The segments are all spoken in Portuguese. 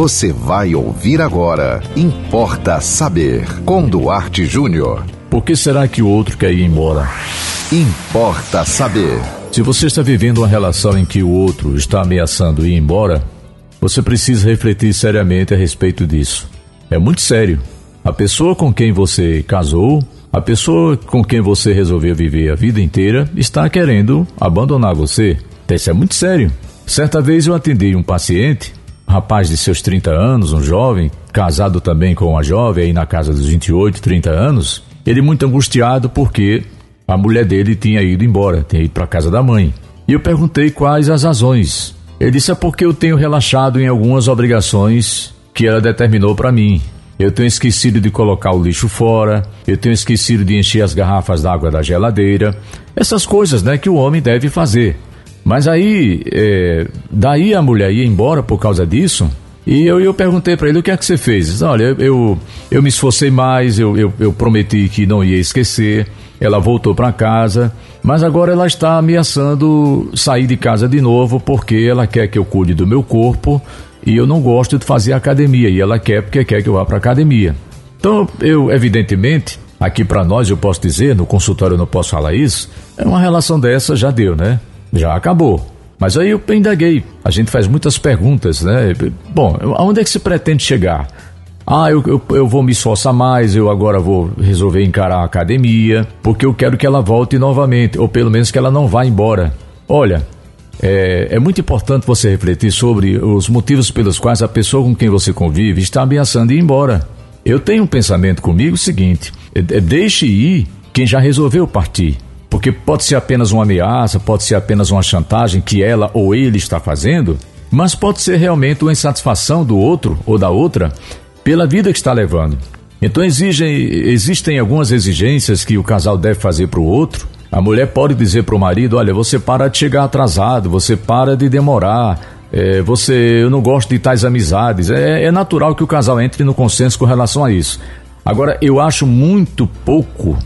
Você vai ouvir agora. Importa saber. Com Duarte Júnior. Por que será que o outro quer ir embora? Importa saber. Se você está vivendo uma relação em que o outro está ameaçando ir embora, você precisa refletir seriamente a respeito disso. É muito sério. A pessoa com quem você casou, a pessoa com quem você resolveu viver a vida inteira, está querendo abandonar você. Isso é muito sério. Certa vez eu atendi um paciente rapaz de seus 30 anos, um jovem, casado também com uma jovem, aí na casa dos 28, 30 anos, ele muito angustiado porque a mulher dele tinha ido embora, tinha ido para casa da mãe. E eu perguntei quais as razões. Ele disse: é porque eu tenho relaxado em algumas obrigações que ela determinou para mim. Eu tenho esquecido de colocar o lixo fora, eu tenho esquecido de encher as garrafas d'água da geladeira. Essas coisas, né, que o homem deve fazer. Mas aí, é, daí a mulher ia embora por causa disso. E eu, eu perguntei para ele o que é que você fez. Disse, Olha, eu, eu me esforcei mais, eu, eu, eu prometi que não ia esquecer. Ela voltou para casa, mas agora ela está ameaçando sair de casa de novo porque ela quer que eu cuide do meu corpo e eu não gosto de fazer academia e ela quer porque quer que eu vá para academia. Então, eu evidentemente, aqui para nós eu posso dizer, no consultório eu não posso falar isso, é uma relação dessa já deu, né? Já acabou. Mas aí eu indaguei. A gente faz muitas perguntas, né? Bom, aonde é que se pretende chegar? Ah, eu, eu, eu, vou me esforçar mais, eu agora vou resolver encarar a academia, porque eu quero que ela volte novamente, ou pelo menos que ela não vá embora. Olha, é, é muito importante você refletir sobre os motivos pelos quais a pessoa com quem você convive está ameaçando ir embora. Eu tenho um pensamento comigo seguinte: é, é, deixe ir quem já resolveu partir. Porque pode ser apenas uma ameaça, pode ser apenas uma chantagem que ela ou ele está fazendo, mas pode ser realmente uma insatisfação do outro ou da outra pela vida que está levando. Então exigem, existem algumas exigências que o casal deve fazer para o outro. A mulher pode dizer para o marido: olha, você para de chegar atrasado, você para de demorar, é, você, eu não gosto de tais amizades. É, é natural que o casal entre no consenso com relação a isso. Agora, eu acho muito pouco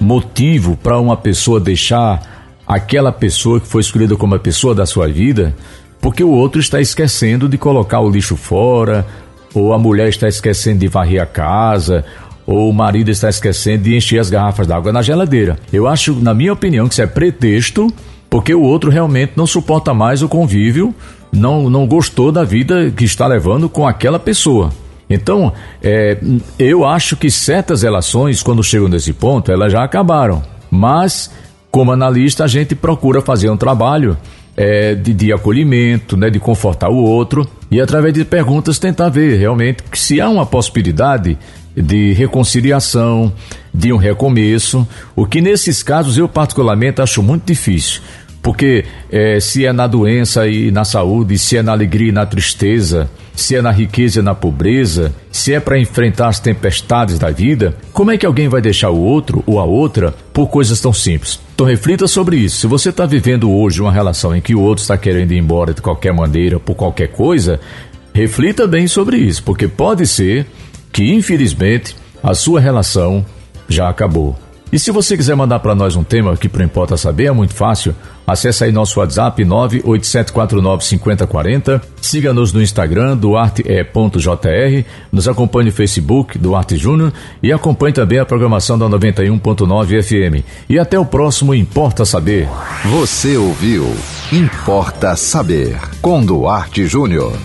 motivo para uma pessoa deixar aquela pessoa que foi escolhida como a pessoa da sua vida, porque o outro está esquecendo de colocar o lixo fora, ou a mulher está esquecendo de varrer a casa, ou o marido está esquecendo de encher as garrafas d'água na geladeira. Eu acho, na minha opinião, que isso é pretexto, porque o outro realmente não suporta mais o convívio, não, não gostou da vida que está levando com aquela pessoa. Então, é, eu acho que certas relações, quando chegam nesse ponto, elas já acabaram. Mas, como analista, a gente procura fazer um trabalho é, de, de, acolhimento, né, de confortar o outro e, através de perguntas, tentar ver realmente se há uma possibilidade de reconciliação, de um recomeço, o que nesses casos eu particularmente acho muito difícil. Porque é, se é na doença e na saúde, se é na alegria e na tristeza, se é na riqueza e na pobreza, se é para enfrentar as tempestades da vida, como é que alguém vai deixar o outro ou a outra por coisas tão simples? Então reflita sobre isso. Se você está vivendo hoje uma relação em que o outro está querendo ir embora de qualquer maneira, por qualquer coisa, reflita bem sobre isso, porque pode ser que, infelizmente, a sua relação já acabou. E se você quiser mandar para nós um tema que para Importa Saber, é muito fácil. Acesse aí nosso WhatsApp 987495040. Siga-nos no Instagram, duarte.jr. Nos acompanhe no Facebook, Duarte Júnior. E acompanhe também a programação da 91.9 FM. E até o próximo Importa Saber. Você ouviu Importa Saber, com Duarte Júnior.